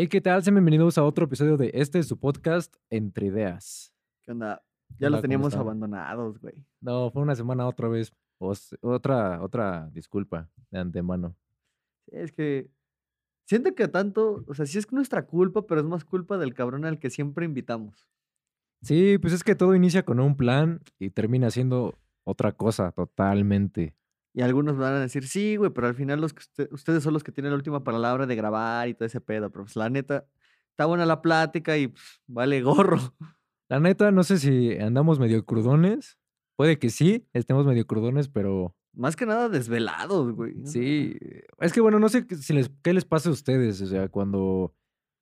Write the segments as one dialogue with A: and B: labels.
A: Hey, ¿qué tal? Sean bienvenidos a otro episodio de este, su podcast, Entre Ideas.
B: ¿Qué onda?
A: ¿Qué
B: Ya los
A: ¿Cómo
B: teníamos abandonados, güey.
A: No, fue una semana otra vez. Os- otra, otra disculpa de antemano.
B: Es que siento que tanto, o sea, sí es nuestra culpa, pero es más culpa del cabrón al que siempre invitamos.
A: Sí, pues es que todo inicia con un plan y termina siendo otra cosa totalmente.
B: Y algunos van a decir, sí, güey, pero al final los que usted- ustedes son los que tienen la última palabra de grabar y todo ese pedo. Pero pues la neta, está buena la plática y pues, vale gorro.
A: La neta, no sé si andamos medio crudones. Puede que sí, estemos medio crudones, pero
B: Más que nada desvelados, güey.
A: sí. Es que bueno, no sé qué- si les, qué les pasa a ustedes. O sea, cuando,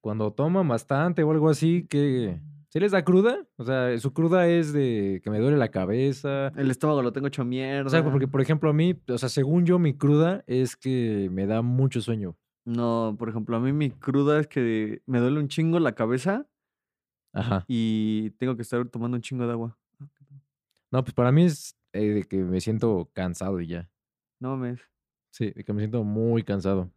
A: cuando toman bastante o algo así, que ¿sí les da cruda? O sea, su cruda es de que me duele la cabeza.
B: El estómago lo tengo hecho mierda.
A: O sea, porque por ejemplo a mí, o sea, según yo, mi cruda es que me da mucho sueño.
B: No, por ejemplo, a mí mi cruda es que me duele un chingo la cabeza
A: Ajá.
B: y tengo que estar tomando un chingo de agua.
A: No, pues para mí es eh, de que me siento cansado y ya.
B: No mames.
A: Sí, de que me siento muy cansado.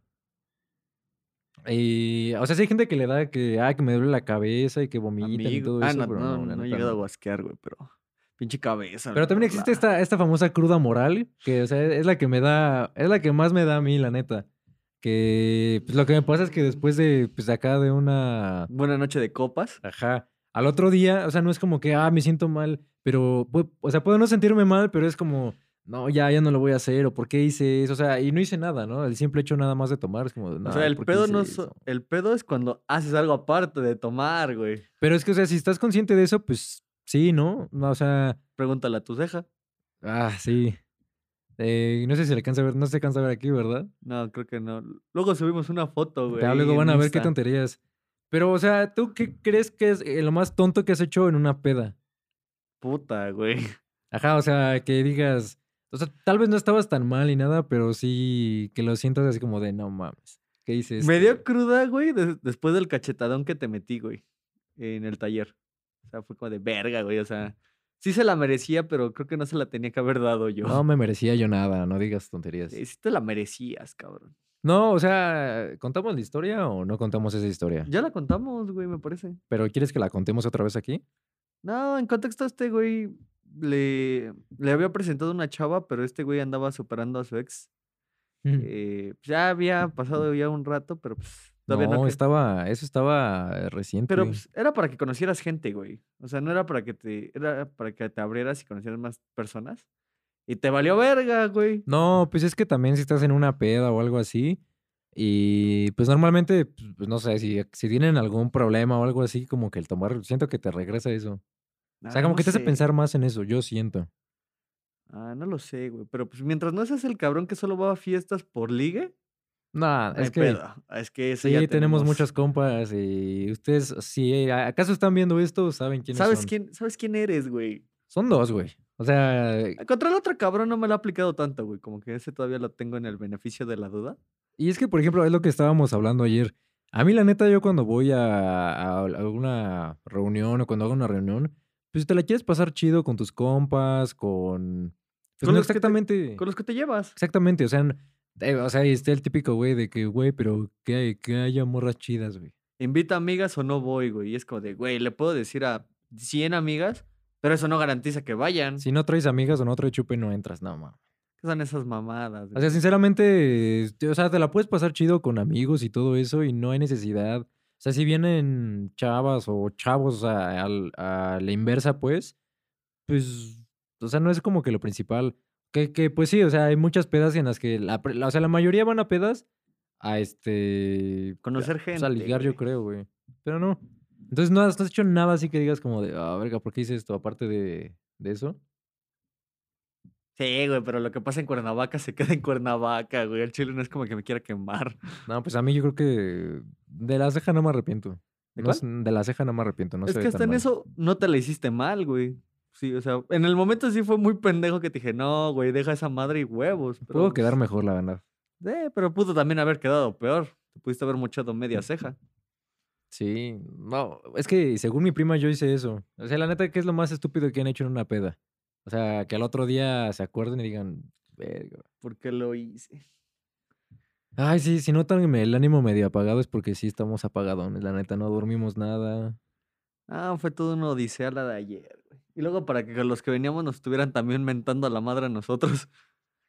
A: Y, o sea, sí hay gente que le da que, ah, que me duele la cabeza y que vomitan y todo
B: Ah,
A: eso,
B: no,
A: pero
B: no,
A: no,
B: no he llegado a guasquear, güey, pero pinche cabeza.
A: Pero también existe
B: la-
A: esta, esta famosa cruda moral, que, o sea, es la que me da, es la que más me da a mí, la neta. Que, pues lo que me pasa es que después de, pues acá de una,
B: Buena noche de copas.
A: Ajá. Al otro día, o sea, no es como que, ah, me siento mal, pero, o sea, puedo no sentirme mal, pero es como, no, ya, ya no lo voy a hacer, o por qué hice eso, o sea, y no hice nada, ¿no? El simple hecho nada más de tomar es como,
B: O
A: "Nah,
B: sea, el
A: ¿por qué
B: pedo no
A: eso?".
B: so- el pedo es cuando haces algo aparte de tomar, güey.
A: Pero es que, o sea, si estás consciente de eso, pues sí, ¿no? No, o sea,
B: Pregúntale a tu ceja.
A: ah, sí. Eh, no sé si se le cansa a ver, no se cansa a ver aquí, ¿verdad?
B: No, creo que no. Luego subimos una foto, güey.
A: Ya luego van a ver qué tonterías. Pero, o sea, ¿tú qué crees que es eh, lo más tonto que has hecho en una peda?
B: Puta, güey.
A: Ajá, o sea, que digas, o sea, tal vez no estabas tan mal y nada, pero sí que lo sientas así como de, no mames, ¿qué hice
B: Me dio
A: esto?".
B: cruda, güey, des- después del cachetadón que te metí, güey, en el taller. O sea, fue como de verga, güey. O sea, sí se la merecía, pero creo que no se la tenía que haber dado yo.
A: No me merecía yo nada, no digas tonterías.
B: Sí, sí te la merecías, cabrón.
A: No, o sea, ¿contamos la historia o no contamos esa historia?
B: Ya la contamos, güey, me parece.
A: ¿Pero quieres que la contemos otra vez aquí?
B: No, en contexto, este güey le, le había presentado una chava, pero este güey andaba superando a su ex. eh, pues, ya había pasado ya un rato, pero pues todavía no.
A: no, estaba, eso estaba eh, reciente.
B: Pero pues, era para que conocieras gente, güey. O sea, no era para que te, era para que te abrieras y conocieras más personas. Y te valió verga, güey.
A: No, pues es que también si estás en una peda o algo así, y pues normalmente, pues, no sé, si, si tienen algún problema o algo así, como que el tomar, siento que te regresa eso. O sea,
B: Ah,
A: como
B: no
A: que te hace pensar más en eso, yo siento.
B: Ah, no lo sé, güey. Pero pues mientras no seas el cabrón que solo va a fiestas por ligue,
A: Nah,
B: no
A: es que
B: pedo. Es que
A: sí,
B: ya
A: tenemos muchas compas y ustedes, si acaso están viendo esto, saben quiénes
B: ¿Sabes
A: son.
B: quién, ¿Sabes quién eres, güey?
A: Son dos, güey. O sea,
B: Contra el otro cabrón no me lo ha aplicado tanto, güey. Como que ese todavía lo tengo en el beneficio de la duda.
A: y es que, por ejemplo, es lo que estábamos hablando ayer. A mí, la neta, yo cuando voy a, a alguna reunión o cuando hago una reunión, pues te la quieres pasar chido con tus compas, con... Pues
B: Con
A: no
B: los que te-
A: exactamente...
B: Con los que te llevas.
A: Exactamente, o sea, eh, o sea, está el típico güey de que, güey, pero que, hay- que haya morras chidas, güey.
B: Invita amigas o no voy, güey. Y es como de, güey, le puedo decir a 100 amigas, pero eso no garantiza que vayan.
A: Si no traes amigas o no traes chupe, no entras, no, mames.
B: ¿Qué son esas mamadas?
A: O
B: güey?
A: sea, sinceramente, este, o sea, te la puedes pasar chido con amigos y todo eso y no hay necesidad. O sea, si vienen chavas o chavos, o a la inversa, pues, pues, o sea, no es como que lo principal. Que, que pues sí, o sea, hay muchas pedas en las que, la, o sea, la mayoría van a pedas a este...
B: Conocer
A: pues,
B: gente,
A: ligar, yo creo, güey. Pero no. Entonces, no has, no has hecho nada así que digas como de, ah, verga, ¿por qué hice esto? Aparte de, de eso.
B: Sí, güey, pero lo que pasa en Cuernavaca se queda en Cuernavaca, güey. El chile no es como que me quiera quemar.
A: No, pues a mí yo creo que de la ceja no me arrepiento.
B: ¿De
A: No la ceja no me arrepiento, no
B: es que hasta en
A: mal.
B: eso no te la hiciste mal, güey. Sí, o sea, en el momento sí fue muy pendejo que te dije, no, güey, deja esa madre y huevos. Pero,
A: Puedo quedar
B: pues,
A: mejor, la verdad.
B: eh, pero pudo también haber quedado peor. Te pudiste haber mochado media ceja.
A: Sí, no, es que según mi prima yo hice eso. O sea, la neta, ¿qué es lo más estúpido que han hecho en una peda? O sea, que al otro día se acuerden y digan, verga.
B: ¿Por qué lo hice?
A: Ay, sí, si notan el ánimo medio apagado es porque sí estamos apagadones, la neta, no dormimos nada.
B: Ah, fue todo una odisea la de ayer, güey. Y luego para que los que veníamos nos estuvieran también mentando a la madre a nosotros.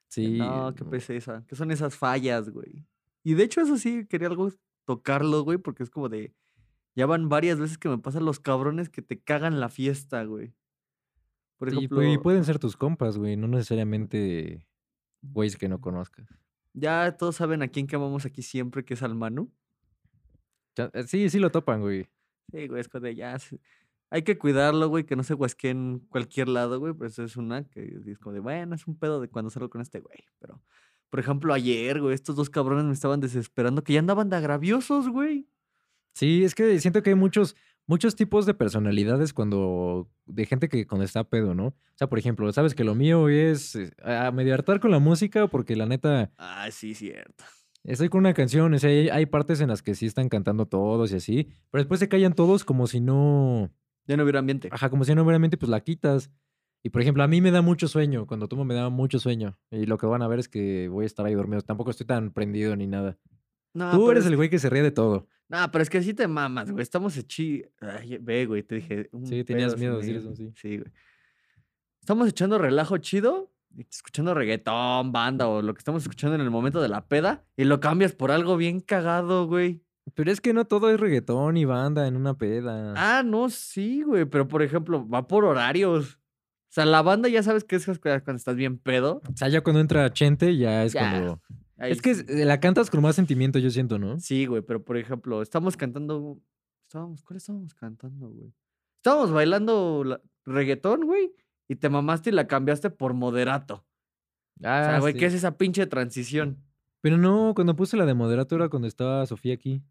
A: Sí.
B: No, qué pesesa. ¿Qué son esas fallas, güey? Y de hecho, eso sí, quería algo tocarlo, güey, porque es como de. Ya van varias veces que me pasan los cabrones que te cagan la fiesta, güey. Por ejemplo,
A: y pueden ser tus compas, güey, no necesariamente güeyes que no conozcas.
B: ya todos saben a quién quemamos aquí siempre, que es al Manu.
A: Ya- eh, Sí, sí lo topan, güey.
B: Sí, güey, es de ya. Hay que cuidarlo, güey, que no se huesque en cualquier lado, güey. Pues es una que es como de, bueno, es un pedo de cuando salgo con este güey. Pero, por ejemplo, ayer, güey, estos dos cabrones me estaban desesperando, que ya andaban de agraviosos, güey.
A: Sí, es que siento que hay muchos, muchos tipos de personalidades cuando, de gente que cuando está pedo, ¿no? O sea, por ejemplo, sabes que lo mío es eh, a medio hartar con la música porque la neta,
B: Ah, sí, cierto.
A: estoy con una canción, o sea, hay, hay partes en las que sí están cantando todos y así, pero después se callan todos como si no,
B: Ya no hubiera ambiente.
A: ajá, como si no meramente pues la quitas. Y por ejemplo, a mí me da mucho sueño, cuando tomo me da mucho sueño. Y lo que van a ver es que voy a estar ahí dormido. Tampoco estoy tan prendido ni nada.
B: No,
A: Tú eres
B: es
A: el güey que se ríe de todo.
B: No, pero es que así te mamas, güey. Estamos echi... Ay, ve, güey, te dije. un
A: Sí, tenías miedo de decir
B: ir.
A: eso, sí.
B: Sí, güey. Estamos echando relajo chido, escuchando reggaetón, banda o lo que estamos escuchando en el momento de la peda, y lo cambias por algo bien cagado, güey.
A: Pero es que no todo es reggaetón y banda en una peda.
B: Ah, no, sí, güey, pero por ejemplo, va por horarios. O sea, la banda ya sabes que es cuando estás bien pedo.
A: O sea, ya cuando entra Chente, ya es
B: Ya,
A: cuando.
B: Ahí
A: Es que es- la cantas con más sentimiento, yo siento, ¿no?
B: Sí, güey, pero por ejemplo, estamos cantando. Estábamos, ¿cuál estábamos cantando, güey? Estábamos bailando la- reggaetón, güey, y te mamaste y la cambiaste por moderato. O sea,
A: Ah,
B: güey,
A: sí.
B: ¿qué es esa pinche transición?
A: Pero no, cuando puse la de moderato era cuando estaba Sofía aquí.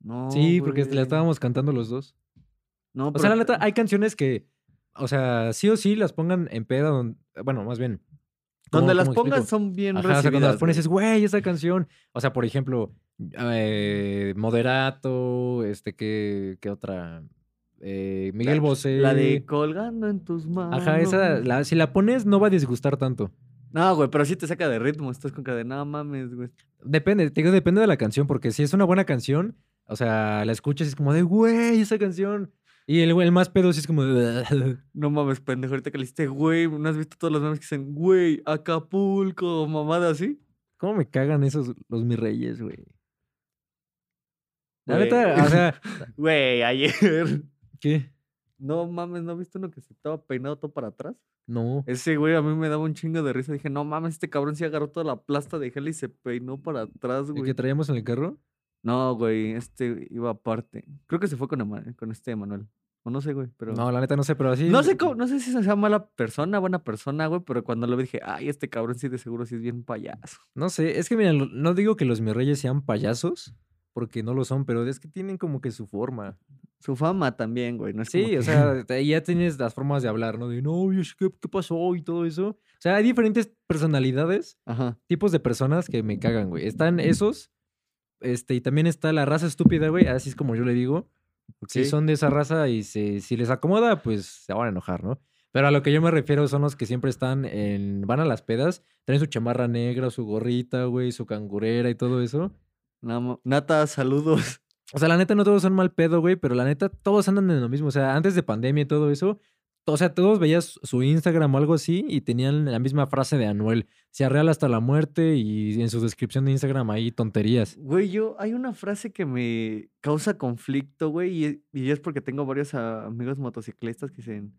B: No.
A: sí, porque la estábamos cantando los dos.
B: No,
A: O sea, la neta, hay canciones que, o sea, sí o sí las pongan en peda, bueno, más bien. ¿Cómo-
B: Donde las
A: explico?
B: son bien
A: Ajá, o sea, cuando las
B: recibidas,
A: pones es, güey, esa canción. O sea, por ejemplo, eh, Moderato, este, ¿qué, qué otra? Eh, Miguel Bosé.
B: La de colgando en tus manos.
A: Ajá, esa, la- si la pones no va a disgustar tanto.
B: No, güey, pero sí te saca de ritmo. Estás con de no mames, güey.
A: Depende, te digo, depende de la canción, porque si es una buena canción, o sea, la escuchas y es como de, güey, esa canción. Y el, el más pedo sí es como
B: No mames, pendejo. Ahorita que le hiciste, güey, ¿no has visto todos los memes que dicen, güey, Acapulco, mamada así?
A: ¿cómo me cagan esos, los mis reyes, güey? La neta, o sea,
B: Güey, ayer.
A: ¿qué?
B: No mames, ¿no viste uno que se estaba peinado todo para atrás?
A: No.
B: Ese güey a mí me daba un chingo de risa. Dije, no mames, este cabrón sí agarró toda la plasta de gel y se peinó para atrás,
A: ¿El
B: güey.
A: que traíamos en el carro?
B: No, güey, este iba aparte. Creo que se fue con, Ema- con este Emanuel. O no sé, güey, pero...
A: No, la neta no sé, pero así.
B: No sé cómo, no sé si se sea mala persona, buena persona, güey, pero cuando lo vi dije, ay, este cabrón sí de seguro sí es bien payaso.
A: No sé, es que mira, lo- no digo que los mis reyes sean payasos, porque no lo son, pero es que tienen como que su forma.
B: Su fama también, güey, no es como
A: Sí,
B: que-
A: o sea, te- ya tienes las formas de hablar, ¿no? De, no, ¿qué, qué pasó? Y todo eso. O sea, hay diferentes personalidades,
B: Ajá.
A: tipos de personas que me cagan, güey. Están esos, este, y también está la raza estúpida, güey, así es como yo le digo. Si
B: Ok.
A: son de esa raza y se, si les acomoda, pues se van a enojar, ¿no? Pero a lo que yo me refiero son los que siempre están en. van a las pedas, traen su chamarra negra, su gorrita, güey, su cangurera y todo eso.
B: Nata, saludos.
A: O sea, la neta no todos son mal pedo, güey, pero la neta todos andan en lo mismo. O sea, antes de pandemia y todo eso, o sea, todos veías su Instagram o algo así y tenían la misma frase de Anuel. Se real hasta la muerte y en su descripción de Instagram ahí tonterías.
B: Güey, yo, hay una frase que me causa conflicto, güey, y, y es porque tengo varios ah, amigos motociclistas que dicen,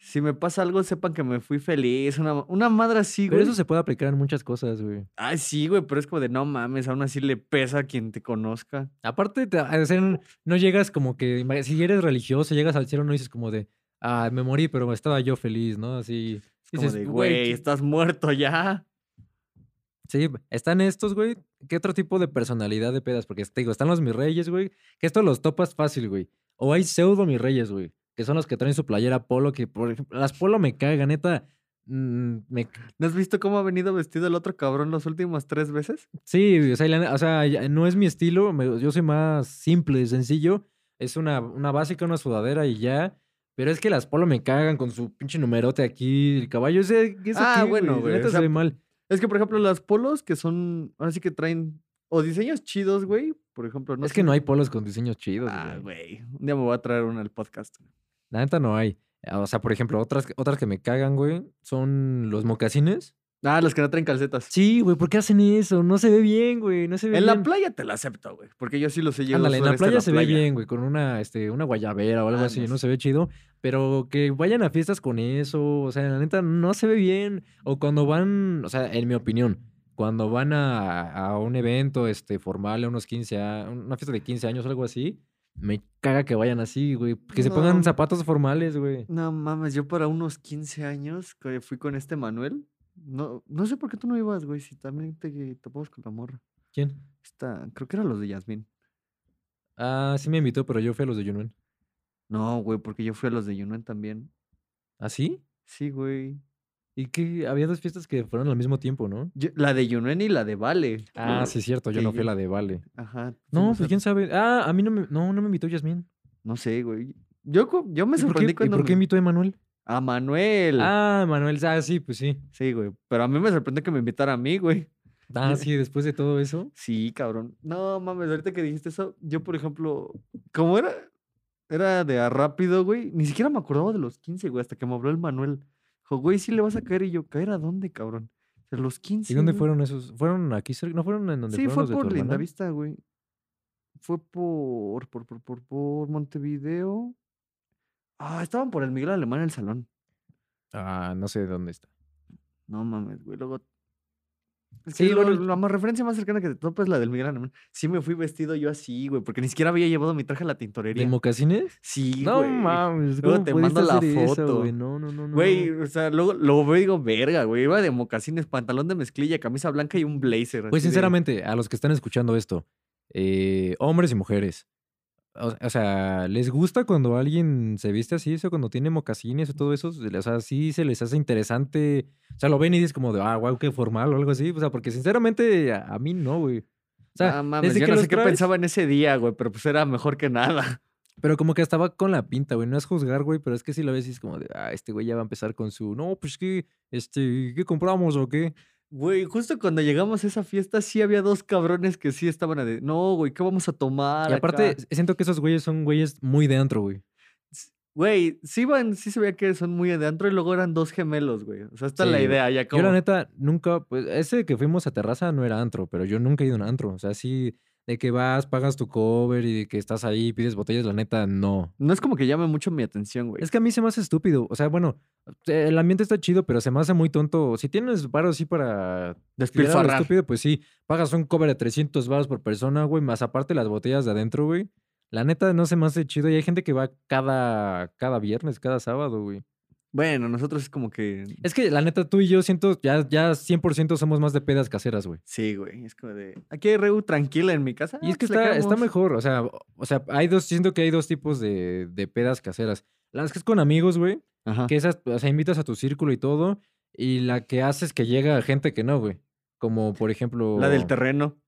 B: si me pasa algo, sepan que me fui feliz, una, una madre así,
A: Pero
B: güey.
A: eso se puede aplicar en muchas cosas, güey.
B: Ay, sí, güey, pero es como de, no mames, aún así le pesa a quien te conozca.
A: Aparte, te- o sea, no- llegas como que, si eres religioso, llegas al cielo, no dices como de, ah, me morí, pero estaba yo feliz, ¿no? Así.
B: Es como
A: dices,
B: de,
A: "Güey,
B: güey,
A: ¿qué-
B: estás muerto ya.
A: Sí, están estos, güey. ¿Qué otro tipo de personalidad de pedas? Porque te digo, están los mis reyes, güey. Que esto los topas fácil, güey. O hay pseudo mis reyes, güey. Que son los que traen su playera polo. Que, por ejemplo, las polo me cagan, neta. mm, me,
B: ¿No has visto cómo ha venido vestido el otro cabrón las últimas tres veces?
A: sí, o sea, o sea, no es mi estilo. yo soy más simple, sencillo. Es una, una básica, una sudadera y ya. Pero es que las polo me cagan con su pinche numerote aquí. El caballo ese. ¿qué es
B: Ah,
A: aquí,
B: bueno, güey,
A: Neta
B: o sea,
A: se ve mal.
B: Es que, por ejemplo, las polos que son, ahora sí que traen o diseños chidos, güey. Por ejemplo, no
A: es que no hay polos con diseños chidos,
B: Ah,
A: güey.
B: güey. Un día me voy a traer una al podcast.
A: La neta no hay. O sea, por ejemplo, otras, otras que me cagan, güey, son los mocasines.
B: Ah, los que no traen calcetas.
A: Sí, güey, ¿por qué hacen eso? No se ve bien, güey, no se ve
B: En
A: bien.
B: la playa te la acepto, güey. Porque yo sí los he llegado
A: Ándale, en la
B: este,
A: playa se ve
B: playa.
A: bien, güey, con una, este, una guayabera o algo
B: Ah,
A: así,
B: no
A: se ve chido. Pero que vayan a fiestas con eso, o sea, la neta no se ve bien. O cuando van, o sea, en mi opinión, cuando van a, a un evento este, formal, a unos 15, a una fiesta de 15 años o algo así, me caga que vayan así, güey. Que se pongan zapatos formales, güey.
B: No mames, yo para unos 15 años que fui con este Manuel. No, no sé por qué tú no ibas, güey. Si también te topamos con la morra.
A: ¿Quién?
B: Esta, creo que eran los de Yasmín.
A: Ah, sí me invitó, pero yo fui a los de Yunuen.
B: No, güey, porque yo fui a los de Yunuen también.
A: ¿Ah, sí?
B: Sí, güey.
A: Y que había dos fiestas que fueron al mismo tiempo, ¿no?
B: Yo- la de Yunuen y la de Vale.
A: Ah, sí, cierto, yo no fui a la de Vale.
B: Ajá.
A: No, pues quién sabe. Ah, a mí no me, no, no me invitó Yasmín.
B: No sé, güey. Yo, yo me
A: ¿Y por qué,
B: sorprendí
A: y
B: cuando.
A: por qué
B: me-
A: invitó a Emanuel?
B: A Manuel.
A: Ah, Manuel, ah, sí, pues sí.
B: Sí, güey. Pero a mí me sorprendió que me invitara a mí, güey.
A: Ah, sí, después de todo eso.
B: Sí, cabrón. No, mames, ahorita que dijiste eso, yo, por ejemplo, como era, era de a rápido, güey, ni siquiera me acordaba de los 15, güey, hasta que me habló el Manuel. Dijo, güey, sí le vas a caer. Y yo, ¿caer a dónde, cabrón? De los 15.
A: ¿Y dónde
B: güey.
A: fueron esos? ¿Fueron aquí cerca? ¿No fueron en donde
B: Sí,
A: fueron
B: fue
A: los
B: por? Lindavista, güey. Fue por, por, por, por, por Montevideo. Ah, estaban por el Miguel Alemán en el salón.
A: Ah, no sé dónde está.
B: No mames, güey. Luego. Es
A: Sí,
B: que
A: bueno,
B: la más referencia más cercana que te topa es la del Miguel Alemán. Sí me fui vestido yo así, güey, porque ni siquiera había llevado mi traje a la tintorería.
A: ¿De mocasines?
B: Sí,
A: No
B: güey.
A: mames,
B: Luego
A: ¿cómo
B: te mando la
A: eso,
B: foto.
A: güey? No, no, no, no.
B: Güey, o sea, luego lo veo y digo, verga, güey. Iba de mocasines, pantalón de mezclilla, camisa blanca y un blazer.
A: Pues
B: de-
A: sinceramente, a los que están escuchando esto, eh, hombres y mujeres, o, o sea, ¿les gusta cuando alguien se viste así, eso, cuando tiene mocasines o todo eso? O sea, sí se les hace interesante. O sea, lo ven y dices como de, ah, wow, qué formal o algo así. O sea, porque sinceramente a, a mí no, güey. O sea,
B: ah, mames,
A: desde
B: yo
A: que
B: no sé qué pensaba en ese día, güey, pero pues era mejor que nada.
A: Pero como que estaba con la pinta, güey. No es juzgar, güey, pero es que si lo ves y es como de, ah, este güey ya va a empezar con su, no, pues que, este, ¿qué compramos o qué?
B: Güey, justo cuando llegamos a esa fiesta, sí había dos cabrones que sí estaban a de, no, güey, ¿qué vamos a tomar?
A: Y aparte,
B: acá?"
A: siento que esos güeyes son güeyes muy de antro, güey.
B: Güey, sí van, sí se veía que son muy de antro y luego eran dos gemelos, güey. O sea, esta es la
A: Sí,
B: idea, ya
A: Yo
B: como.
A: la neta nunca, pues ese que fuimos a terraza no era antro, pero yo nunca he ido a un antro. O sea, sí, de que vas, pagas tu cover y de que estás ahí, pides botellas, la neta, no.
B: No es como que llame mucho mi atención, güey.
A: Es que a mí se me hace estúpido. O sea, bueno, el ambiente está chido, pero se me hace muy tonto. Si tienes varo así para
B: Despilfarrar.
A: estúpido, pues sí, pagas un cover de 300 baros por persona, güey, más aparte las botellas de adentro, güey. La neta no se me hace chido y hay gente que va cada, cada viernes, cada sábado, güey.
B: Bueno, nosotros es como que.
A: Es que la neta tú y yo siento, ya, ya 100% somos más de pedas caseras, güey.
B: Sí, güey. Es como de. Aquí hay Reu tranquila en mi casa.
A: Y
B: ah,
A: es que
B: pues
A: está, está
B: caemos".
A: mejor, o sea, o sea, hay dos, siento que hay dos tipos de, de pedas caseras. Las que es con amigos, güey,
B: Ajá.
A: que esas, o sea, invitas a tu círculo y todo, y la que haces que llega gente que no, güey. Como por ejemplo.
B: La del terreno.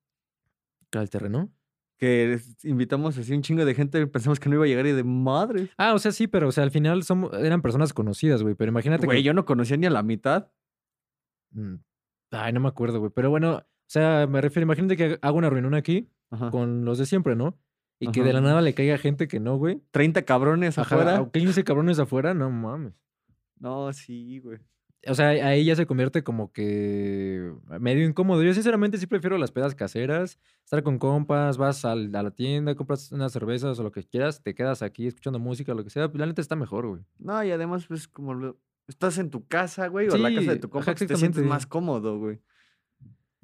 A: ¿La del terreno?
B: Que invitamos así un chingo de gente pensamos que no iba a llegar y de madre.
A: Ah, o sea, sí, pero o sea, al final somos, eran personas conocidas, güey. Pero imagínate
B: Güey,
A: que.
B: yo no conocía ni a la mitad.
A: Mm, Ay, no me acuerdo, güey. Pero bueno, o sea, me refiero, imagínate que hago una reunión aquí
B: Ajá.
A: con los de siempre, ¿no? Y que de la nada le caiga gente que no, güey.
B: 30 cabrones
A: Ajá,
B: afuera.
A: 15 cabrones afuera, no mames.
B: No, sí, güey.
A: O sea, ahí ya se convierte como que medio incómodo. Yo sinceramente sí prefiero las pedas caseras, estar con compas, vas al- a la tienda, compras unas cervezas o lo que quieras, te quedas aquí escuchando música, lo que sea. La neta está mejor, güey.
B: No, y además, pues, como lo- estás en tu casa, güey, o en la casa de tu compa, pues, te sientes más cómodo, güey.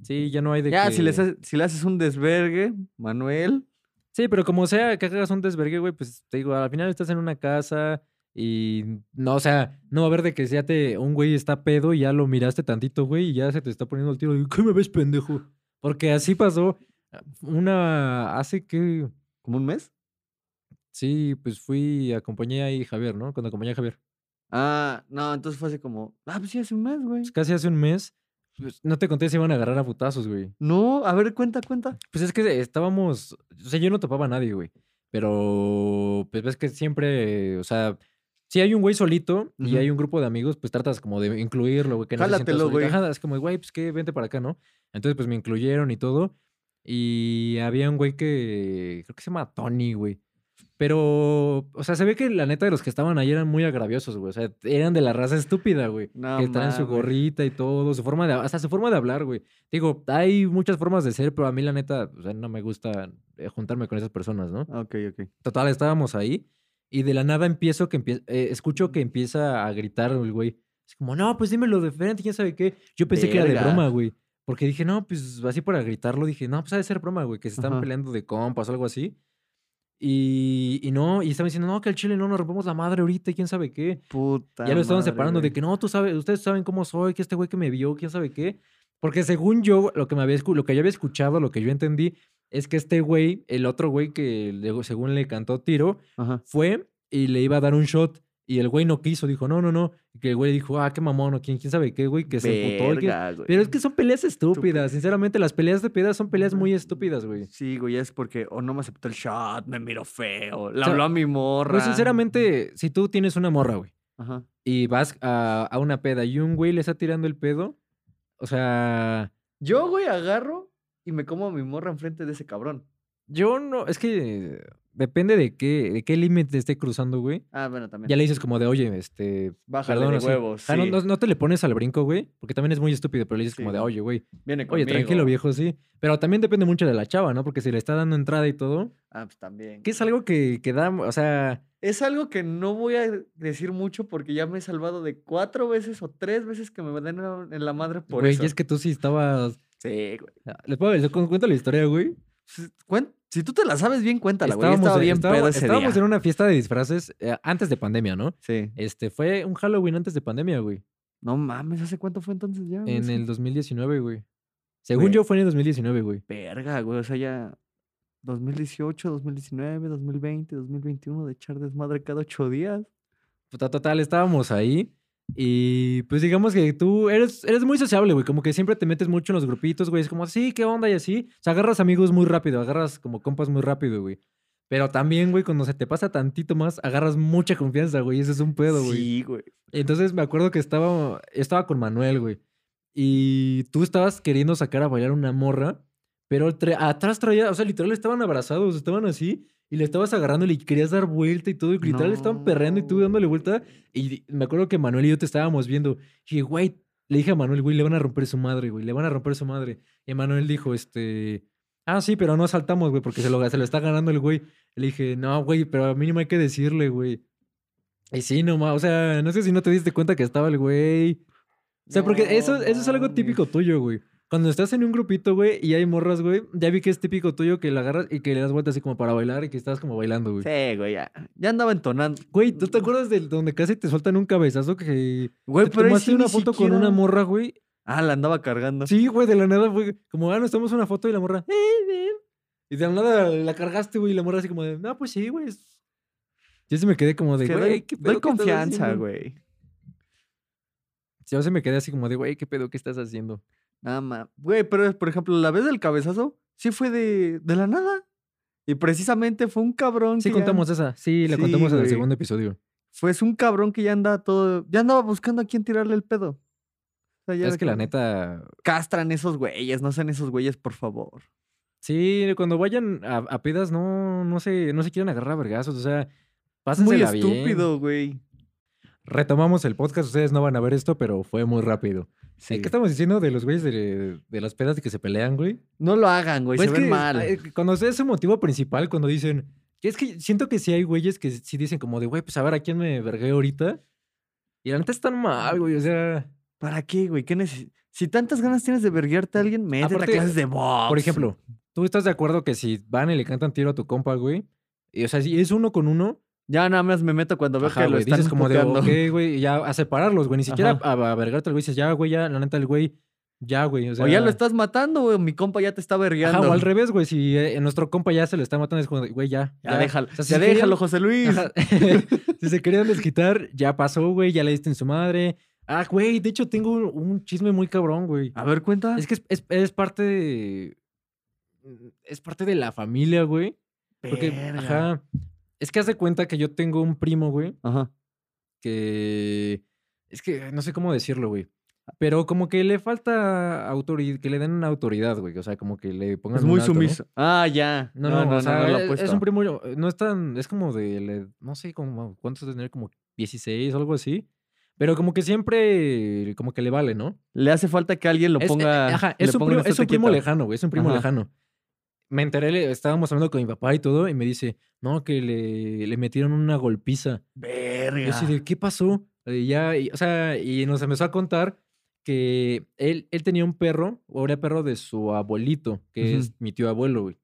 A: Sí, ya no hay de
B: Ya,
A: que...
B: si, si le haces un desvergue, Manuel,
A: Sí, pero como sea que hagas un desvergue, güey, pues te digo, al final estás en una casa y no, o sea, no va a haber de que ya te, un güey está pedo y ya lo miraste tantito, güey, y ya se te está poniendo el tiro. y, ¿Qué me ves, pendejo? Porque así pasó una, hace que,
B: ¿como un mes?
A: sí, pues fui, acompañé ahí a Javier, ¿no? Cuando acompañé a Javier.
B: Ah, no, entonces fue así como, ah, pues sí, hace un mes, güey.
A: Pues casi hace un mes, pues no te conté si iban a agarrar a putazos, güey.
B: No, a ver, cuenta, cuenta.
A: Pues es que estábamos, o sea, yo no topaba a nadie, güey. Pero, pues ves que siempre, o sea, Si hay un güey solito y hay un grupo de amigos, pues tratas como de incluirlo, güey. Que no
B: Jálatelo,
A: solito.
B: güey.
A: Ajá, es como, güey, pues que vente para acá, ¿no? Entonces, pues me incluyeron y todo. Y había un güey que creo que se llama Tony, güey. Pero, o sea, se ve que la neta de los que estaban ahí eran muy agraviosos, güey. O sea, eran de la raza estúpida, güey.
B: No
A: que traen su gorrita y todo, su forma de, hasta su forma de hablar, güey. Digo, hay muchas formas de ser, pero a mí la neta, o sea, no me gusta eh, juntarme con esas personas, ¿no?
B: Ok, ok.
A: Total, estábamos ahí y de la nada empiezo que empie- eh, escucho que empieza a gritar el güey. Es como, no, pues dímelo de frente, quién sabe qué. Yo pensé que era de
B: Verga.
A: broma, güey. Porque dije, no, pues así para gritarlo, dije, no, pues ha de ser broma, güey, que se están
B: Ajá.
A: peleando de compas o algo así. Y, y no, y estaban diciendo, no, que al chile no nos rompemos la madre ahorita quién sabe qué.
B: Puta
A: Ya lo estaban
B: madre,
A: separando de
B: güey.
A: que no, tú sabes, ustedes saben cómo soy, que este güey que me vio, quién sabe qué. Porque según yo, lo que me había lo que yo había escuchado, lo que yo entendí, es que este güey, el otro güey que le- según le cantó tiro,
B: Ajá.
A: fue y le iba a dar un shot. Y el güey no quiso, dijo, no, no, no. Y que el güey dijo, ah, qué mamón, o quién, quién sabe qué, güey, que se emputó. que-. Pero es que son peleas estúpidas, sinceramente, las peleas de piedras son peleas muy estúpidas, güey.
B: Sí, güey, es porque o no me aceptó el shot, me miró feo, le
A: sea,
B: habló a mi morra.
A: Pues sinceramente, si tú tienes una morra, güey,
B: Ajá.
A: y vas a, a una peda y un güey le está tirando el pedo, o sea,
B: Yo, güey, agarro y me como a mi morra enfrente de ese cabrón.
A: yo no, es que depende de qué, de qué límite esté cruzando, güey.
B: Ah, bueno, también.
A: Ya le dices como de, oye, este,
B: Bájale
A: perdón,
B: de
A: así.
B: huevos,
A: Ah, no,
B: sí.
A: no- no te le pones al brinco, güey, porque también es muy estúpido, pero le dices como de, oye, güey,
B: Viene
A: oye,
B: conmigo.
A: tranquilo, viejo, sí. Pero también depende mucho de la chava, ¿no? Porque si le está dando entrada y todo,
B: Ah, pues también.
A: que es algo que, que da, o sea,
B: Es algo que no voy a decir mucho porque ya me he salvado de cuatro veces o tres veces que me den en la madre por
A: güey,
B: eso.
A: y es que tú sí estabas...
B: Sí, güey.
A: ¿Les puedo les cu- cuento la historia, güey?
B: Si tú te la sabes bien, cuéntala, güey. Estaba
A: en-
B: bien
A: estábamos-
B: pedo ese
A: estábamos
B: día.
A: en una fiesta de disfraces eh, antes de pandemia, ¿no?
B: Sí.
A: Este, fue un Halloween antes de pandemia, güey.
B: No mames, ¿hace cuánto fue entonces ya?
A: En el 2019, güey. Según
B: Güey.
A: yo fue en el 2019, güey.
B: Verga, güey. O sea, ya 2018, 2019, 2020, 2021 de echar desmadre cada ocho días.
A: Puta, total, estábamos ahí. Y pues digamos que tú eres, eres muy sociable, güey. Como que siempre te metes mucho en los grupitos, güey. Es como, sí, ¿qué onda? Y así. O sea, agarras amigos muy rápido, agarras como compas muy rápido, güey. Pero también, güey, cuando se te pasa tantito más, agarras mucha confianza, güey. Ese es un pedo, güey.
B: Sí, güey.
A: Entonces me acuerdo que estaba, estaba con Manuel, güey. Y tú estabas queriendo sacar a bailar una morra, pero atrás traía, o sea, literal estaban abrazados, estaban así, y le estabas agarrando y le querías dar vuelta y todo, y literal estaban perreando y tú dándole vuelta. Y me acuerdo que Manuel y yo te estábamos viendo. Y dije, güey, le dije a Manuel, güey, le van a romper su madre, güey, le van a romper su madre. Y Manuel dijo, este, ah, sí, pero no saltamos, güey, porque se lo, se lo está ganando el güey. Le dije, no, güey, pero a mínimo hay que decirle, güey. Y sí, nomás, o sea, no sé si no te diste cuenta que estaba el güey. O sea, porque eso,
B: No
A: eso es algo típico tuyo, güey. Cuando estás en un grupito, güey, y hay morras, güey, ya vi que es típico tuyo que la agarras y que le das vueltas así como para bailar y que estás como bailando, güey.
B: Sí, güey, ya. Ya andaba entonando.
A: Güey, ¿tú te acuerdas de donde casi te sueltan un cabezazo que
B: Güey,
A: te
B: pero
A: tomaste
B: sí
A: una foto con una morra, güey?
B: Ah, la andaba cargando.
A: Sí, güey, de la nada fue como, ah, nos tomamos una foto y la morra, "Eh, eh". Y de la nada la cargaste, güey, y la morra así como de, no, pues sí, güey. es-". Yo sí me quedé como de, güey,
B: doy,
A: ¿qué
B: doy
A: pedo estás
B: confianza,
A: haciendo?".
B: güey.
A: Yo sí me quedé así como de, güey, ¿qué pedo que estás haciendo?
B: Nada más. Güey, pero por ejemplo, la vez del cabezazo, sí fue de, de la nada. Y precisamente fue un cabrón
A: Sí
B: que ya-
A: contamos esa, sí, la
B: Sí,
A: contamos en el segundo episodio.
B: Fue es un cabrón que ya anda todo. Ya andaba buscando a quién tirarle el pedo. O sea, ya
A: Es que la neta,
B: Castran esos güeyes, no sean esos güeyes, por favor.
A: sí, cuando vayan a, a pedas no, no se, no se quieren agarrar a vergazos, o sea,
B: Es muy
A: pásensela bien.
B: estúpido, güey.
A: Retomamos el podcast, ustedes no van a ver esto, pero fue muy rápido. Eh,
B: Sí.
A: ¿Qué estamos diciendo de los güeyes de, de las pedas que se pelean, güey?
B: No lo hagan, güey,
A: Pues
B: se
A: es
B: ven
A: que,
B: mal.
A: eh, Cuando es su motivo principal, cuando dicen. Es que siento que sí hay güeyes que sí dicen como de, güey, pues a ver a quién me vergué ahorita. Y la neta están mal, güey. O sea,
B: ¿Para qué, güey? ¿Qué neces- Si tantas ganas tienes de verguearte a alguien, métete
A: Aparte,
B: a clases de box.
A: por ejemplo, ¿tú estás de acuerdo que si van y le cantan tiro a tu compa, güey? Y, o sea, si es uno con uno,
B: Ya nada más me meto cuando veo
A: ajá,
B: que lo están
A: dices como de, ok, güey, ya a separarlos, güey. Ni siquiera a, a vergarte güey, dices, ya, güey, ya, la neta, el güey, ya, güey. O, sea,
B: o ya lo estás matando, güey. Mi compa ya te está vergueando.
A: Ajá, o al revés, güey. Si eh, nuestro compa ya se lo está matando, es como, güey, ya.
B: Ya, déjalo.
A: O sea, si
B: ya
A: se querían-
B: déjalo, José Luis.
A: Si se querían desquitar, ya pasó, güey, ya le diste en su madre. Ah, güey, de hecho tengo un, un chisme muy cabrón, güey.
B: A ver, cuenta.
A: Es que es, es- es parte de... Es parte de la familia, güey. Porque,
B: Verga.
A: ajá, es que haz de cuenta que yo tengo un primo, güey,
B: Ajá.
A: que. Es que no sé cómo decirlo, güey. Pero como que le falta autoridad, que le den una autoridad, güey. O sea, como que le pongan.
B: Es muy
A: ¿no?
B: sumiso. Ah, ya.
A: No, no, o sea,
B: lo
A: es- es, un primo, no es tan, es como de, le- no sé, como, ¿cuántos tener? Como 16 o algo así. Pero como que siempre, como que le vale, ¿no?
B: Le hace falta que alguien lo
A: Es, eh,
B: ponga.
A: ajá,
B: le
A: es un, primo, es un primo lejano, güey, es un primo
B: Ajá.
A: lejano. Me enteré, estábamos hablando con mi papá y todo, y me dice, no, que le, le metieron una golpiza. Y yo así
B: Verga.
A: de, ¿qué pasó? Y ya, y, o sea, y nos empezó a contar que él, él tenía un perro, o era perro de su abuelito, que es mi tío abuelo, güey.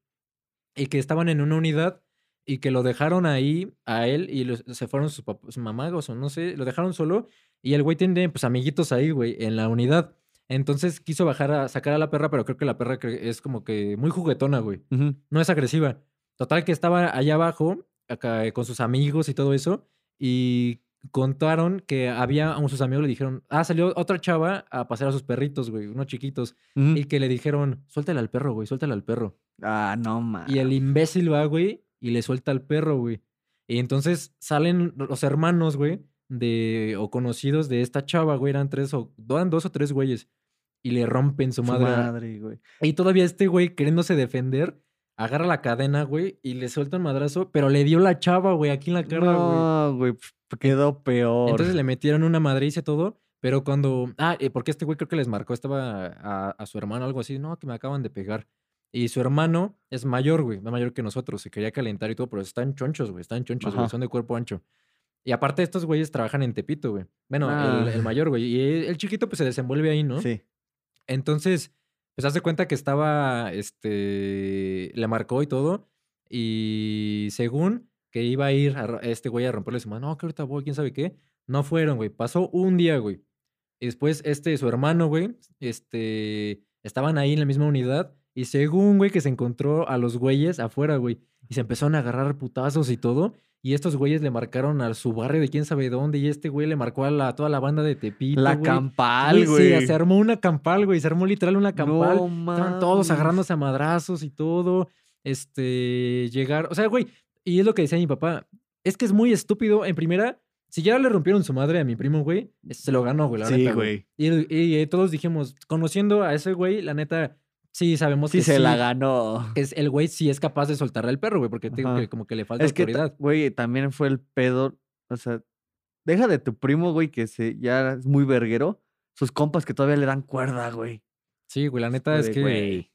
A: Y que estaban en una unidad y que lo dejaron ahí a él y los- se fueron su, pap- su mamá o no sé, lo dejaron solo y el güey tiene pues amiguitos ahí, güey, en la unidad. Entonces quiso bajar a sacar a la perra, pero creo que la perra es como que muy juguetona, güey no es agresiva. Total que estaba allá abajo, acá, eh, con sus amigos y todo eso, y contaron que había, a sus amigos le dijeron, ah, salió otra chava a pasear a sus perritos, güey, unos chiquitos, y que le dijeron, suéltale al perro, güey, suéltale al perro.
B: Ah, no mames.
A: Y el imbécil va, güey, y le suelta al perro, güey. Y entonces salen los hermanos, güey, de, o conocidos de esta chava, güey, eran tres o, eran dos o tres güeyes, y le rompen su madre.
B: madre, güey.
A: y todavía este güey, queriéndose defender, agarra la cadena, güey, y le suelta un madrazo, pero le dio la chava, güey, aquí en la cara, güey.
B: No, güey. pf, Quedó peor.
A: Entonces le metieron una madriza y todo, pero cuando... Ah, eh, porque este güey creo que les marcó, estaba a, a su hermano, algo así, no, que me acaban de pegar. Y su hermano es mayor, güey, más mayor que nosotros, se quería calentar y todo, pero están chonchos, güey, están chonchos, güey, son de cuerpo ancho. Y aparte estos güeyes trabajan en Tepito, güey. Bueno, el,
B: Ah.
A: el mayor, güey. Y el chiquito pues se desenvuelve ahí, ¿no?
B: Sí.
A: Entonces, pues haz de cuenta que estaba, este, le marcó y todo. Y según que iba a ir a este güey a romperle su mano, no, que ahorita voy, quién sabe qué. No fueron, güey. Pasó un día, güey. Y después, este, su hermano, güey, este, estaban ahí en la misma unidad. Y según, güey, que se encontró a los güeyes afuera, güey. Y se empezaron a agarrar putazos y todo. Y estos güeyes le marcaron a su barrio de quién sabe dónde. Y este güey le marcó a la, toda la banda de Tepito.
B: La
A: güey.
B: campal, güey.
A: Sí, se armó una campal, güey. Se armó literal una campal.
B: No
A: Estaban todos agarrándose a madrazos y todo. Este, llegar. O sea, güey. Y es lo que decía mi papá. Es que es muy estúpido. En primera, si ya le rompieron su madre a mi primo, güey, se lo ganó, güey. La
B: Sí,
A: neta,
B: güey.
A: Y, y, eh, todos dijimos, conociendo a ese güey, la neta, sí sabemos
B: Sí
A: que
B: se
A: sí,
B: la ganó.
A: que es, el güey sí es capaz de soltarle al perro, güey, porque te digo
B: Ajá.
A: que como que le falta
B: Es que,
A: autoridad.
B: güey, también fue el pedo. O sea, deja de tu primo, güey, que se, ya es muy verguero. Sus compas que todavía le dan cuerda, güey.
A: Sí, güey, la neta es
B: de,
A: que.
B: güey.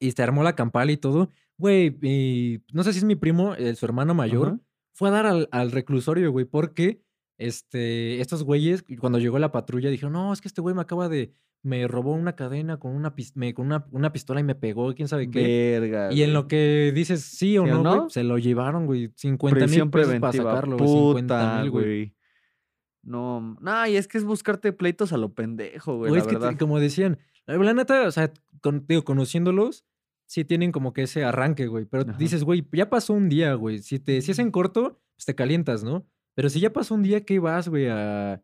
A: Y se armó la campal y todo. Güey, y no sé si es mi primo, eh, su hermano mayor,
B: Ajá.
A: fue a dar al, al reclusorio, güey, porque este, estos güeyes, cuando llegó la patrulla, dijeron, no, es que este güey me acaba de, me robó una cadena con una, me- con una, una pistola y me pegó, quién sabe qué.
B: Verga.
A: Y en lo que dices sí o
B: ¿Sí o
A: no, güey, se lo llevaron, güey, 50 mil pesos para sacarlo, güey, 50
B: Puta,
A: mil, güey.
B: No, no, y es que es buscarte pleitos a lo pendejo, güey,
A: Güey,
B: la
A: es que
B: verdad.
A: como decían, la neta, o sea, con- digo, conociéndolos, sí tienen como que ese arranque, güey. Pero
B: Ajá.
A: dices, güey, ya pasó un día, güey. Si, te, si es en corto, pues te calientas, ¿no? Pero si ya pasó un día, ¿qué vas, güey? A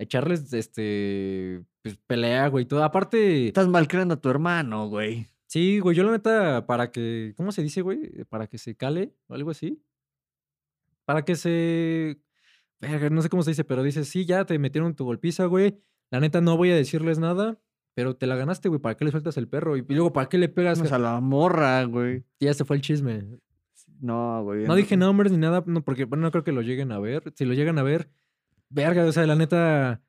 A: echarles, este, pues, pelea, güey, todo. Aparte,
B: Estás mal creando a tu hermano, güey.
A: sí, güey, yo la neta, para que, ¿cómo se dice, güey? Para que se cale o algo así. Para que se... verga, No sé cómo se dice, pero dices, sí, ya te metieron tu golpiza, güey. La neta, no voy a decirles nada, pero te la ganaste, güey. ¿Para qué le sueltas el perro? Y, luego, ¿para qué le pegas?
B: O sea, la morra, güey.
A: Ya se fue el chisme.
B: No, güey.
A: No dije nombres ni nada, no, porque bueno, no creo que lo lleguen a ver. Si lo llegan a ver, verga, o sea, la neta,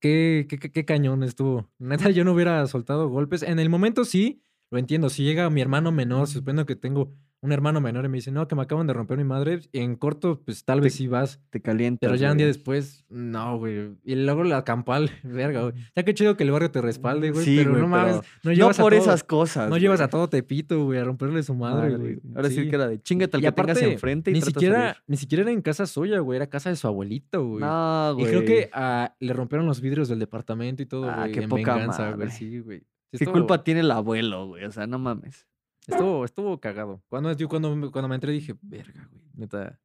A: qué, qué, qué, cañón estuvo. Neta, yo no hubiera soltado golpes. En el momento sí, lo entiendo. Si llega mi hermano menor, suponiendo que tengo un hermano menor y me dice, no, que me acaban de romper mi madre, en corto, pues tal vez
B: Te-
A: sí vas.
B: Te calientas.
A: Pero ya un día
B: güey.
A: después, no, güey. Y luego la campal, verga, güey. Ya que chido que el barrio te respalde, güey.
B: Sí,
A: pero
B: güey,
A: no mames, no
B: No
A: llevas a
B: por
A: todo-
B: esas cosas.
A: No llevas a
B: güey.
A: todo Tepito, güey, a romperle su madre,
B: Madre,
A: güey.
B: güey. Ahora sí, que era de chingate al
A: Y
B: que tengas
A: aparte,
B: enfrente y
A: ni siquiera, ni siquiera era en casa suya, güey. Era casa de su abuelito, güey.
B: No,
A: y
B: güey.
A: creo que ah, le rompieron los vidrios del departamento y todo,
B: Ah,
A: güey.
B: qué
A: en
B: poca
A: venganza, güey.
B: madre.
A: Sí, güey. Sí,
B: ¿Qué
A: estuvo-
B: culpa tiene el abuelo, güey? O sea, no mames.
A: Estuvo, estuvo cagado. Cuando, yo cuando, me- cuando me entré dije, verga, güey. Neta,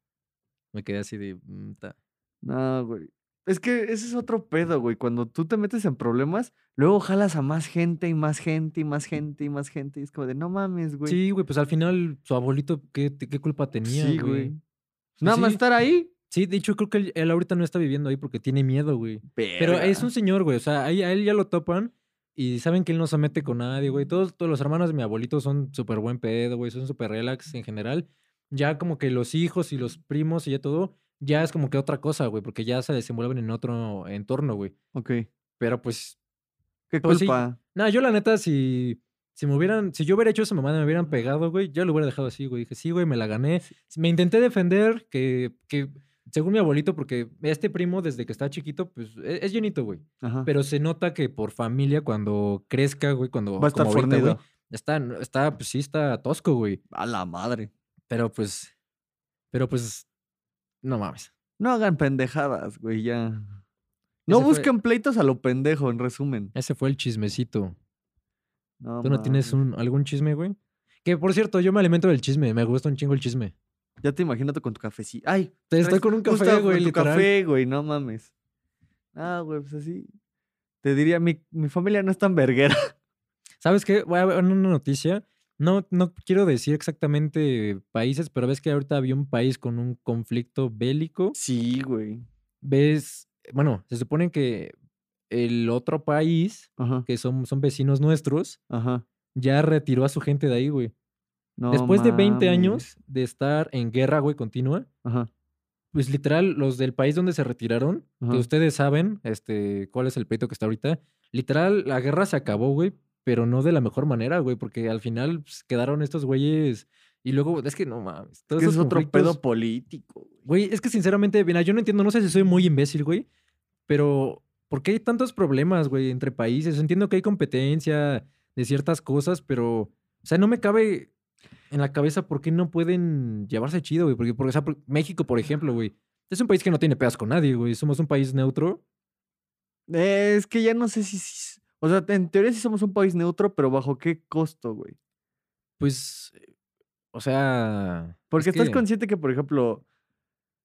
A: me quedé así de... "Mm, ta".
B: No, güey. Es que ese es otro pedo, güey. Cuando tú te metes en problemas, luego jalas a más gente y más gente y más gente y más gente. Y es como de, no mames, güey.
A: Sí, güey, pues al final su abuelito, ¿qué, qué culpa tenía,
B: Sí,
A: güey? Pues
B: Nada más estar ahí.
A: Sí, de hecho, creo que él, él ahorita no está viviendo ahí porque tiene miedo, güey. Pero es un señor, güey. O sea, ahí- a él ya lo topan y saben que él no se mete con nadie, güey. Todos, todos los hermanos de mi abuelito son súper buen pedo, güey. Son súper relax en general. Ya como que los hijos y los primos y ya todo, ya es como que otra cosa, güey. Porque ya se desenvuelven en otro entorno, güey.
B: Ok.
A: Pero pues,
B: ¿Qué
A: Pues sí.
B: culpa?
A: nada, yo la neta, si, si me hubieran, si yo hubiera hecho esa mamada me hubieran pegado, güey, yo lo hubiera dejado así, güey. Dije, sí, güey, me la gané. Me intenté defender que, que, según mi abuelito, porque este primo desde que está chiquito, pues e- es llenito, güey.
B: Ajá.
A: Pero se nota que por familia, cuando crezca, güey, cuando.
B: Va a estar
A: como ahorita, güey, está, está, pues sí, está tosco, güey.
B: A la madre.
A: Pero pues. Pero pues. No mames.
B: No hagan pendejadas, güey, ya. No
A: Ese fue-
B: busquen pleitos a lo pendejo, en resumen.
A: Ese fue el chismecito.
B: No,
A: ¿Tú no tienes un, algún chisme, güey? Que por cierto, yo me alimento del chisme. Me gusta un chingo el chisme.
B: Ya te imagino tú con tu cafecito. Ay,
A: Te estoy
B: traes
A: con un café,
B: con
A: güey,
B: tu
A: literal.
B: café, güey, no mames. Ah, güey, pues así. Te diría, mi, mi familia no es tan verguera.
A: ¿Sabes qué? Voy a ver una noticia. No, no quiero decir exactamente países, pero ves que ahorita había un país con un conflicto bélico.
B: Sí, güey.
A: Ves, bueno, se supone que el otro país,
B: Ajá,
A: que son, son vecinos nuestros,
B: ajá.
A: ya retiró a su gente de ahí, güey.
B: No
A: Después de 20 años de estar en guerra, güey, continua,
B: Ajá,
A: pues literal, los del país donde se retiraron,
B: Ajá.
A: que ustedes saben, este, cuál es el pleito que está ahorita, literal, la guerra se acabó, güey, pero no de la mejor manera, güey, porque al final pues, quedaron estos güeyes y luego, es que no mames, todos
B: que es otro pedo político. güey.
A: Güey, es que sinceramente, mira, yo no entiendo, no sé si soy muy imbécil, güey, pero ¿por qué hay tantos problemas, güey, entre países? Entiendo que hay competencia de ciertas cosas, pero, o sea, no me cabe en la cabeza por qué no pueden llevarse chido, güey, porque, porque, o sea, por- México, por ejemplo, güey, es un país que no tiene pedas con nadie, güey, somos un país neutro.
B: Eh, es que ya no sé si, si- O sea, en teoría sí somos un país neutro, pero ¿bajo qué costo, güey?
A: Pues, eh, o sea...
B: Porque
A: es
B: estás
A: que-
B: consciente que, por ejemplo,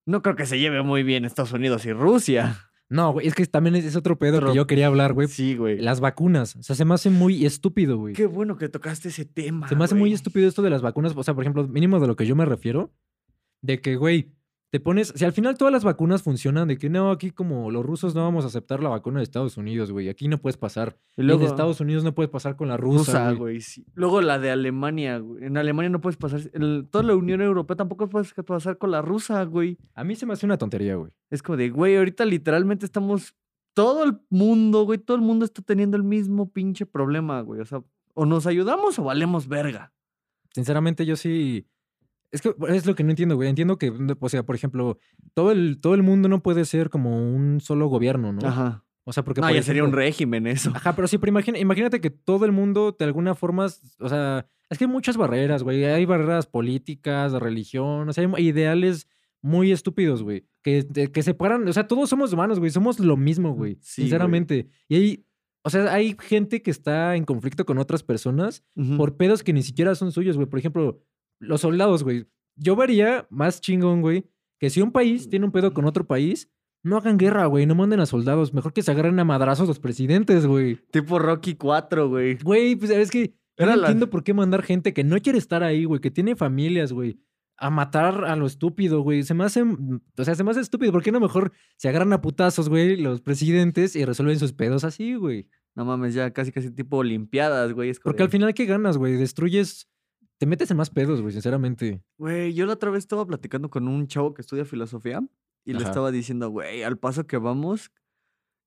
B: no creo que se lleve muy bien Estados Unidos y Rusia.
A: No, güey, es que también es, es otro pedo
B: Otro-
A: que yo quería hablar, güey.
B: Sí, güey.
A: Las vacunas, o sea, se me hace muy estúpido, güey.
B: Qué bueno que tocaste ese tema.
A: Se me hace muy estúpido esto de las vacunas. O sea, por ejemplo, mínimo de lo que yo me refiero. De que, güey, te pones. Si al final todas las vacunas funcionan, de que no, aquí como los rusos no vamos a aceptar la vacuna de Estados Unidos, güey. Aquí no puedes pasar.
B: Y
A: Y
B: luego,
A: de Estados Unidos no puedes pasar con la
B: rusa,
A: rusa, güey.
B: güey. sí. Luego la de Alemania, güey. En Alemania no puedes pasar. el- toda la Unión Europea tampoco puedes pasar con la rusa, güey.
A: A mí se me hace una tontería, güey.
B: Es como de, güey, ahorita literalmente estamos. Todo el mundo, güey, todo el mundo está teniendo el mismo pinche problema, güey. O sea, o nos ayudamos o valemos verga.
A: Sinceramente, yo sí. Es que es lo que no entiendo, güey. Entiendo que, o sea, por ejemplo, todo el, todo el mundo no puede ser como un solo gobierno, ¿no?
B: Ajá.
A: O sea, porque.
B: No,
A: por
B: ya sería un régimen eso.
A: Ajá, pero sí, pero imagina- imagínate que todo el mundo, de alguna forma, o sea, es que hay muchas barreras, güey. Hay barreras políticas, de religión, o sea, hay ideales muy estúpidos, güey. Que, de- que separan, o sea, todos somos humanos, güey. Somos lo mismo, güey.
B: Sí, güey.
A: sinceramente. Y hay, o sea, hay gente que está en conflicto con otras personas
B: Ujú.
A: por pedos que ni siquiera son suyos, güey. Por ejemplo, los soldados, güey. Yo vería más chingón, güey, que si un país tiene un pedo con otro país, no hagan guerra, güey. No manden a soldados. Mejor que se agarren a madrazos los presidentes, güey.
B: Tipo Rocky 4, güey.
A: Güey, pues es que yo no
B: la-
A: entiendo por qué mandar gente que no quiere estar ahí, güey, que tiene familias, güey, a matar a lo estúpido, güey. Se me hace, mm, o sea, se me hace estúpido. ¿Por qué no mejor se agarran a putazos, güey, los presidentes y resuelven sus pedos así, güey?
B: No mames, ya casi casi tipo Olimpiadas, güey.
A: Porque al final, ¿qué ganas, güey? Destruyes, te metes en más pedos, güey, sinceramente.
B: Güey, yo la otra vez estaba platicando con un chavo que estudia filosofía y le estaba diciendo, güey, al paso que vamos,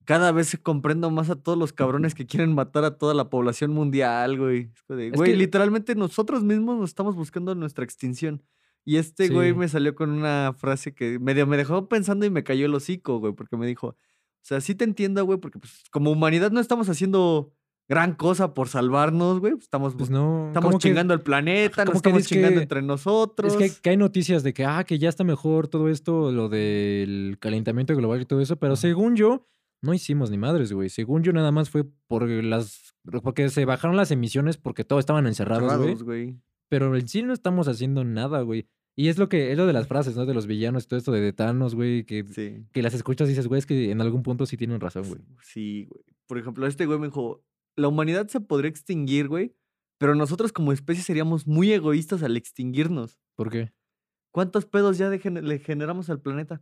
B: cada vez comprendo más a todos los cabrones que quieren matar a toda la población mundial, güey. Es Güey,
A: que-
B: literalmente nosotros mismos nos estamos buscando nuestra extinción. Y este güey me salió con una frase que medio me dejó pensando y me cayó el hocico, güey, porque me dijo, o sea, sí te entiendo, güey, porque pues, como humanidad no estamos haciendo gran cosa por salvarnos, güey. pues, Estamos,
A: Pues no.
B: estamos
A: como que-
B: chingando el planeta, nos estamos
A: que-
B: chingando entre nosotros.
A: Es que, hay- que hay noticias de que, ah, que ya está mejor todo esto, lo del calentamiento global y todo eso, pero según yo, no hicimos ni madres, güey. Según yo, nada más fue por las. Porque se bajaron las emisiones porque todos estaban encerrados, güey.
B: Cerrados, güey.
A: Pero en sí no estamos haciendo nada, güey. Y es lo que, es lo de las frases, ¿no? De los villanos y todo esto de Thanos, güey, que,
B: Sí.
A: que las escuchas y dices, güey, es que en algún punto sí tienen razón, güey.
B: Sí, güey. Por ejemplo, este güey me dijo, la humanidad se podría extinguir, güey, pero nosotros como especie seríamos muy egoístas al extinguirnos.
A: ¿Por qué?
B: ¿Cuántos pedos ya gener- le generamos al planeta?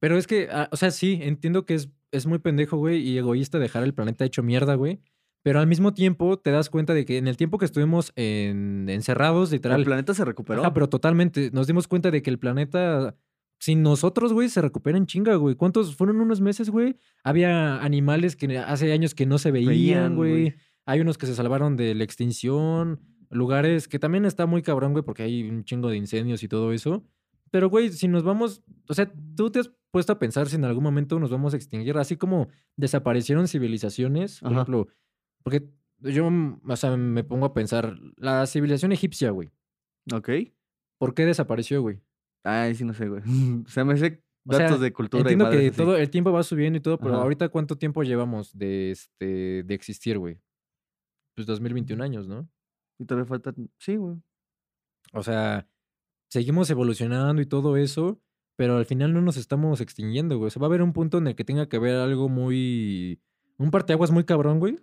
A: Pero es que, ah, o sea, sí, entiendo que es, es muy pendejo, güey, y egoísta dejar el planeta hecho mierda, güey. Pero al mismo tiempo te das cuenta de que en el tiempo que estuvimos en- encerrados, literal.
B: El planeta se recuperó.
A: Ajá, pero totalmente. Nos dimos cuenta de que el planeta, sin nosotros, güey, se recupera en chinga, güey. ¿Cuántos fueron unos meses, güey? Había animales que hace años que no se veían, güey. Hay unos que se salvaron de la extinción. Lugares que también está muy cabrón, güey, porque hay un chingo de incendios y todo eso. Pero, güey, si nos vamos. O sea, tú te has puesto a pensar si en algún momento nos vamos a extinguir. Así como desaparecieron civilizaciones. Por
B: Ajá.
A: ejemplo, porque yo, mm, o sea, me pongo a pensar. La civilización egipcia, güey.
B: Ok.
A: ¿Por qué desapareció, güey?
B: Ay, sí, no sé, güey. O sea, me sé
A: O sea,
B: datos de cultura y
A: Entiendo que
B: madres así.
A: todo el tiempo va subiendo y todo, pero
B: Ajá.
A: ahorita ¿cuánto tiempo llevamos de, este, de existir, güey? Pues 2021 años, ¿no?
B: Y todavía faltan. Sí, güey.
A: O sea, seguimos evolucionando y todo eso, pero al final no nos estamos extinguiendo, güey. O sea, va a haber un punto en el que tenga que haber algo muy... Un parteaguas muy cabrón, güey.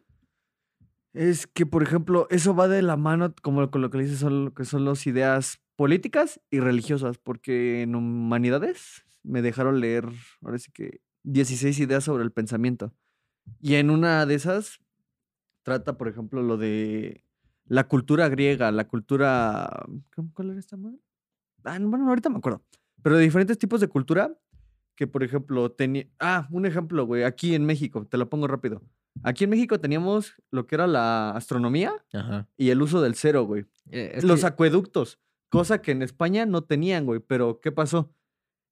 B: Es que, por ejemplo, eso va de la mano, como con lo que le dices, son, que son las ideas políticas y religiosas, porque en humanidades me dejaron leer, ahora sí que, 16 ideas sobre el pensamiento. Y en una de esas trata, por ejemplo, lo de la cultura griega, la cultura... ¿cómo- ¿Cuál era esta madre? Ah, no, bueno, ahorita me acuerdo. Pero de diferentes tipos de cultura que, por ejemplo, tenía... Ah, un ejemplo, güey, aquí en México, te lo pongo rápido. Aquí en México teníamos lo que era la astronomía
A: Ajá.
B: y el uso del cero, güey.
A: Eh,
B: Los
A: que-
B: acueductos, cosa que en España no tenían, güey. Pero, ¿qué pasó?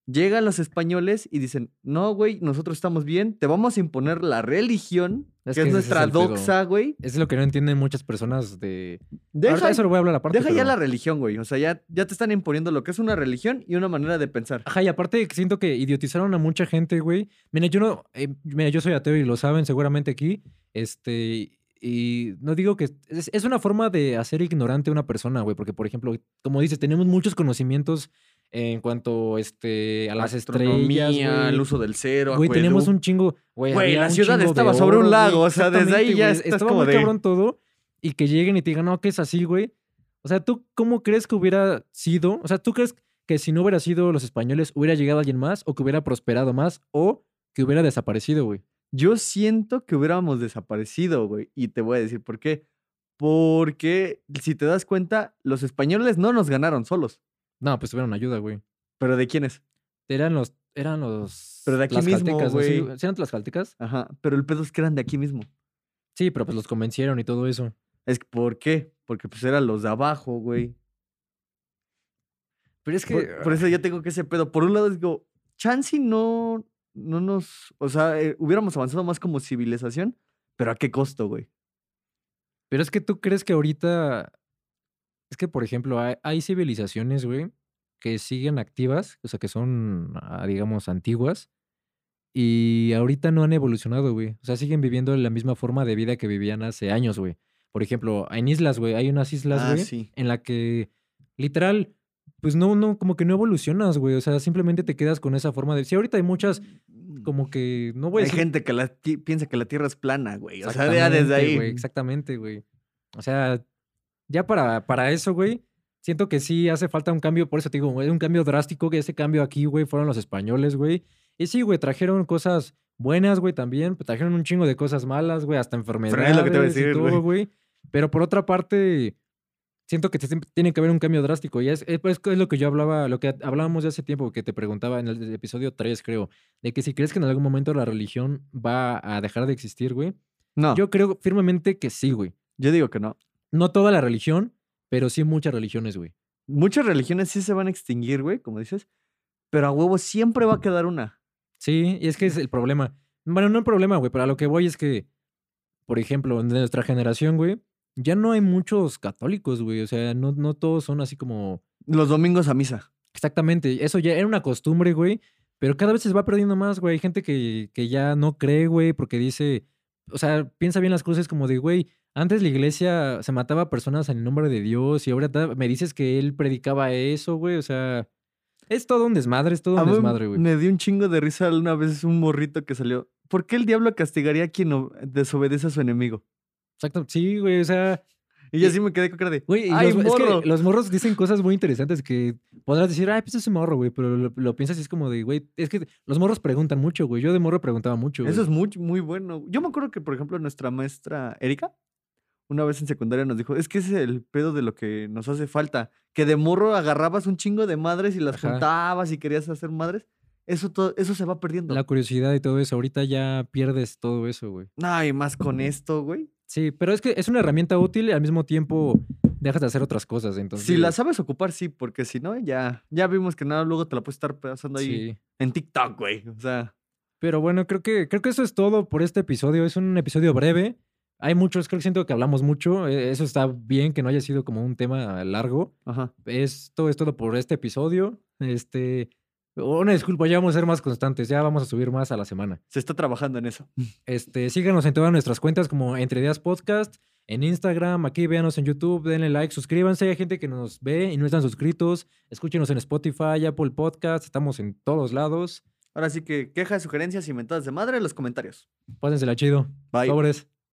B: Llegan los españoles y dicen, no, güey, nosotros estamos bien, te vamos a imponer la religión,
A: Es
B: que
A: que
B: es nuestra doxa, güey.
A: es lo que no entienden muchas personas de...
B: Deja,
A: eso lo voy a hablar aparte,
B: deja ya la religión, güey. O sea, ya, ya te están imponiendo lo que es una religión y una manera de pensar.
A: Ajá, y aparte siento que idiotizaron a mucha gente, güey. Mira, yo no, eh, mira, yo soy ateo y lo saben seguramente aquí. Este, y no digo que es, es una forma de hacer ignorante a una persona, güey, porque por ejemplo, como dices, tenemos muchos conocimientos en cuanto este a las estrellas,
B: Astronomía, el uso del cero,
A: Güey, tenemos un chingo, güey.
B: La ciudad estaba sobre un lago, o sea, desde ahí ya estás
A: Estaba
B: como
A: muy
B: de-
A: cabrón todo y que lleguen y te digan, no, que es así, güey. O sea, ¿tú cómo crees que hubiera sido? O sea, ¿tú crees que si no hubiera sido los españoles, hubiera llegado alguien más o que hubiera prosperado más o que hubiera desaparecido, güey?
B: Yo siento que hubiéramos desaparecido, güey. Y te voy a decir por qué. Porque, si te das cuenta, los españoles no nos ganaron solos.
A: No, pues tuvieron ayuda, güey.
B: ¿Pero de quiénes?
A: Eran los, eran los.
B: Pero de aquí mismo,
A: tlaxcaltecas, ¿no? Sí,
B: güey.
A: ¿Sí eran tlaxcaltecas?
B: Ajá. Pero el pedo es que eran de aquí mismo.
A: Sí, pero pues los convencieron y todo eso.
B: Es que, ¿por qué? Porque pues eran los de abajo, güey.
A: Pero es que.
B: Por, por eso yo tengo que ese pedo. Por un lado digo, Chansey no, no nos, o sea, eh, hubiéramos avanzado más como civilización, pero ¿a qué costo, güey?
A: Pero es que tú crees que ahorita. Es que, por ejemplo, hay, hay civilizaciones, güey, que siguen activas, o sea, que son, ah, digamos, antiguas, y ahorita no han evolucionado, güey. O sea, siguen viviendo la misma forma de vida que vivían hace años, güey. Por ejemplo, en islas, güey, hay unas islas,
B: Ah,
A: güey,
B: sí.
A: en la que, literal, pues no, no, como que no evolucionas, güey. O sea, simplemente te quedas con esa forma de. Sí, ahorita hay muchas, como que, no voy a
B: Hay
A: decir
B: gente que la piensa que la Tierra es plana, güey. O sea, ya desde ahí.
A: güey, exactamente, güey. O sea, ya para, para eso, güey, siento que sí hace falta un cambio, por eso te digo, güey, un cambio drástico, que ese cambio aquí, güey, fueron los españoles, güey. Y sí, güey, trajeron cosas buenas, güey, también, pero trajeron un chingo de cosas malas, güey, hasta enfermedades
B: es lo que te iba a
A: y
B: decir, güey.
A: Pero por otra parte, siento que tiene que haber un cambio drástico. Y es, es, pues, es lo que yo hablaba, lo que hablábamos de hace tiempo, que te preguntaba en el episodio 3, creo, de que si crees que en algún momento la religión va a dejar de existir, güey.
B: No, yo,
A: Yo creo firmemente que sí, güey.
B: digo que no.
A: No toda la religión, pero sí muchas religiones, güey.
B: Muchas religiones sí se van a extinguir, güey, como dices, pero a huevo siempre va a quedar una.
A: Sí, y es que es el problema. Bueno, no el problema, güey, pero a lo que voy es que, por ejemplo, de nuestra generación, güey, ya no hay muchos católicos, güey. O sea, no, no todos son así como.
B: Los domingos a misa.
A: Exactamente. Eso ya era una costumbre, güey. Pero cada vez se va perdiendo más, güey. Hay gente que, que ya no cree, güey, porque dice. O sea, piensa bien las cosas como de, güey, antes la iglesia se mataba a personas en el nombre de Dios y ahora me dices que él predicaba eso, güey. O sea, es todo un desmadre, es todo
B: A
A: un
B: mí
A: desmadre, güey.
B: me dio un chingo de risa una vez un morrito que salió. ¿Por qué el diablo castigaría a quien desobedece a su enemigo?
A: Exacto. Sí, güey. O sea,
B: Y yo sí me quedé con cara de.
A: Güey,
B: ¡Ay,
A: los, es que los morros dicen cosas muy interesantes que podrás decir, ay, pues es un morro, güey, pero lo, lo piensas y es como de, güey, es que los morros preguntan mucho, güey. Yo de morro preguntaba mucho, güey.
B: Eso es muy, muy bueno. Yo me acuerdo que, por ejemplo, nuestra maestra Erika, una vez en secundaria nos dijo, es que ese es el pedo de lo que nos hace falta. Que de morro agarrabas un chingo de madres y las
A: Ajá.
B: juntabas y querías hacer madres. Eso, todo, eso se va perdiendo.
A: La curiosidad y todo eso. Ahorita ya pierdes todo eso, güey.
B: No, y más con esto, güey.
A: Sí, pero es que es una herramienta útil y al mismo tiempo dejas de hacer otras cosas. Entonces,
B: Si la sabes ocupar, sí, porque si no, ya, ya vimos que nada, luego te la puedes estar pasando ahí
A: Sí.
B: en TikTok, güey. O sea,
A: Pero bueno, creo que, creo que eso es todo por este episodio. Es un episodio breve. Hay muchos, creo que siento que hablamos mucho. e- Eso está bien que no haya sido como un tema largo.
B: ajá.
A: Esto es todo por este episodio. Este, una disculpa, ya vamos a ser más constantes. Ya vamos a subir más a la semana.
B: Se está trabajando en eso.
A: Este, síganos en todas nuestras cuentas como Entre Ideas Podcast, en Instagram, aquí véanos en YouTube, denle like, suscríbanse. Hay gente que nos ve y no están suscritos. Escúchenos en Spotify, Apple Podcast, estamos en todos lados.
B: Ahora sí que quejas, sugerencias y mentadas de madre en los comentarios.
A: Pásensela chido.
B: Bye.
A: Sobres.